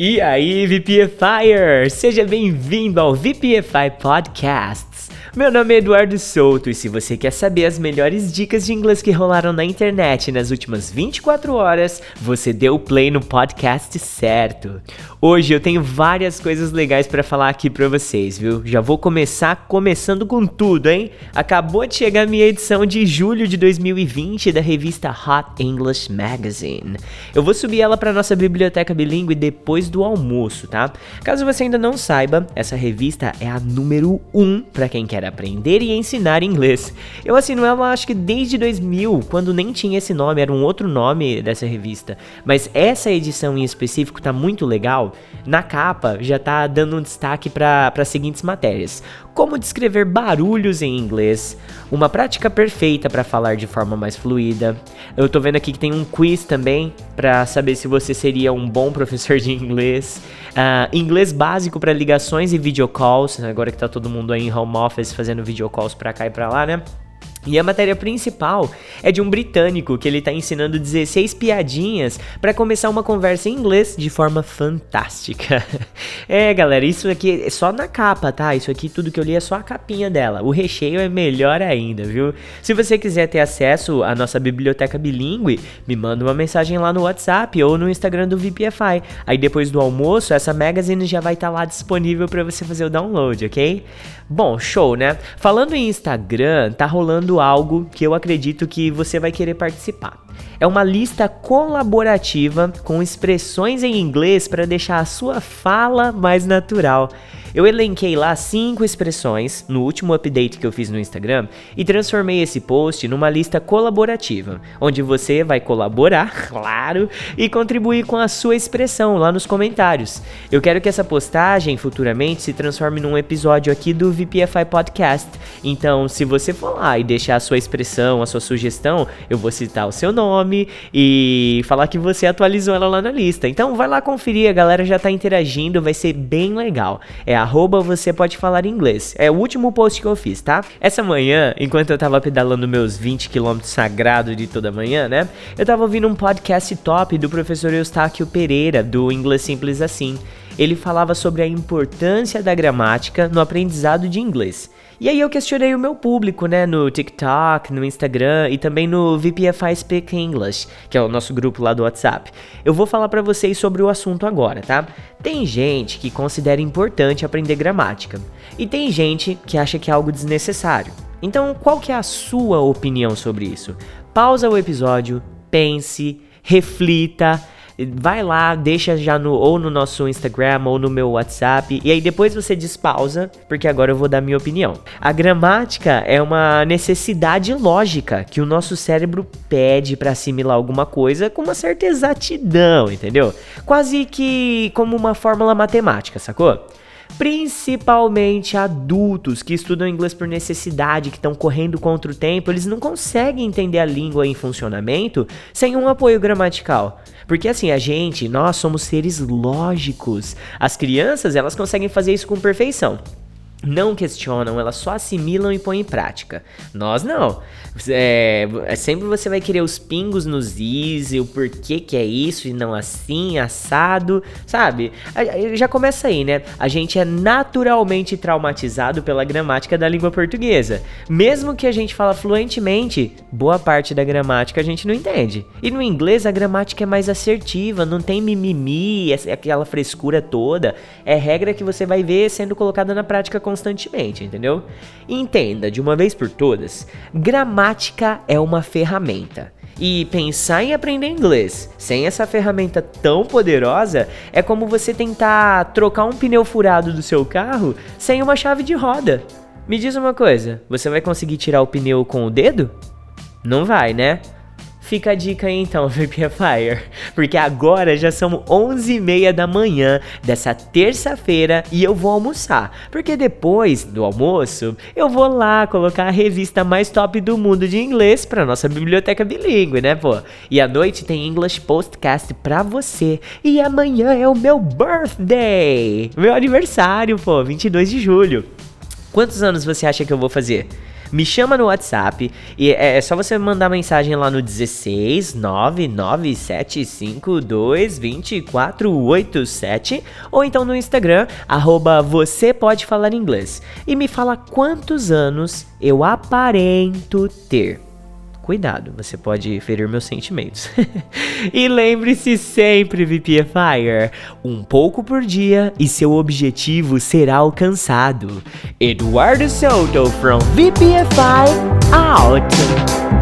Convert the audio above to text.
E aí, VPFire! Seja bem-vindo ao VPFI Podcasts. Meu nome é Eduardo Souto e se você quer saber as melhores dicas de inglês que rolaram na internet nas últimas 24 horas, você deu play no podcast certo. Hoje eu tenho várias coisas legais para falar aqui para vocês, viu? Já vou começar começando com tudo, hein? Acabou de chegar minha edição de julho de 2020 da revista Hot English Magazine. Eu vou subir ela para nossa biblioteca bilíngue depois do almoço, tá? Caso você ainda não saiba, essa revista é a número 1 um para quem quer aprender e ensinar inglês. Eu assino ela acho que desde 2000, quando nem tinha esse nome, era um outro nome dessa revista. Mas essa edição em específico tá muito legal na capa já tá dando um destaque para as seguintes matérias: como descrever barulhos em inglês, uma prática perfeita para falar de forma mais fluida. Eu tô vendo aqui que tem um quiz também para saber se você seria um bom professor de inglês. Uh, inglês básico para ligações e videocalls, agora que tá todo mundo aí em home office fazendo videocalls para cá e para lá, né? E a matéria principal é de um britânico que ele está ensinando 16 piadinhas para começar uma conversa em inglês de forma fantástica. é, galera, isso aqui é só na capa, tá? Isso aqui tudo que eu li é só a capinha dela. O recheio é melhor ainda, viu? Se você quiser ter acesso à nossa biblioteca bilíngue, me manda uma mensagem lá no WhatsApp ou no Instagram do VPFI. Aí depois do almoço, essa magazine já vai estar tá lá disponível para você fazer o download, ok? Bom, show, né? Falando em Instagram, tá rolando algo que eu acredito que você vai querer participar. É uma lista colaborativa com expressões em inglês para deixar a sua fala mais natural. Eu elenquei lá cinco expressões no último update que eu fiz no Instagram e transformei esse post numa lista colaborativa, onde você vai colaborar, claro, e contribuir com a sua expressão lá nos comentários. Eu quero que essa postagem futuramente se transforme num episódio aqui do VPFI Podcast. Então, se você for lá e deixar a sua expressão, a sua sugestão, eu vou citar o seu nome e falar que você atualizou ela lá na lista. Então, vai lá conferir, a galera já tá interagindo, vai ser bem legal. É arroba você pode falar inglês. É o último post que eu fiz, tá? Essa manhã, enquanto eu tava pedalando meus 20 km sagrado de toda manhã, né? Eu tava ouvindo um podcast top do professor Eustáquio Pereira, do Inglês Simples Assim. Ele falava sobre a importância da gramática no aprendizado de inglês. E aí eu questionei o meu público, né, no TikTok, no Instagram e também no VPFI Speak English, que é o nosso grupo lá do WhatsApp. Eu vou falar para vocês sobre o assunto agora, tá? Tem gente que considera importante aprender gramática e tem gente que acha que é algo desnecessário. Então, qual que é a sua opinião sobre isso? Pausa o episódio, pense, reflita vai lá, deixa já no ou no nosso Instagram ou no meu WhatsApp e aí depois você despausa, porque agora eu vou dar minha opinião. A gramática é uma necessidade lógica que o nosso cérebro pede para assimilar alguma coisa com uma certa exatidão, entendeu? Quase que como uma fórmula matemática, sacou? principalmente adultos que estudam inglês por necessidade, que estão correndo contra o tempo, eles não conseguem entender a língua em funcionamento sem um apoio gramatical. Porque assim, a gente, nós somos seres lógicos. As crianças, elas conseguem fazer isso com perfeição não questionam, elas só assimilam e põem em prática. Nós não. É, é, sempre você vai querer os pingos nos is, e o porquê que é isso e não assim, assado, sabe? Já começa aí, né? A gente é naturalmente traumatizado pela gramática da língua portuguesa. Mesmo que a gente fala fluentemente, boa parte da gramática a gente não entende. E no inglês a gramática é mais assertiva, não tem mimimi, aquela frescura toda. É regra que você vai ver sendo colocada na prática constantemente, entendeu? entenda de uma vez por todas, gramática é uma ferramenta. E pensar em aprender inglês sem essa ferramenta tão poderosa é como você tentar trocar um pneu furado do seu carro sem uma chave de roda. Me diz uma coisa, você vai conseguir tirar o pneu com o dedo? Não vai, né? Fica a dica aí então, VPFire, porque agora já são 11h30 da manhã dessa terça-feira e eu vou almoçar, porque depois do almoço eu vou lá colocar a revista mais top do mundo de inglês para nossa biblioteca bilíngue, né, pô? E à noite tem English Postcast pra você. E amanhã é o meu birthday, meu aniversário, pô, 22 de julho. Quantos anos você acha que eu vou fazer? Me chama no WhatsApp e é, é só você mandar mensagem lá no 16 99752 2487 ou então no Instagram, arroba você pode falar inglês e me fala quantos anos eu aparento ter. Cuidado, você pode ferir meus sentimentos. e lembre-se sempre, VPFire, um pouco por dia e seu objetivo será alcançado. Eduardo Soto from VPFI out.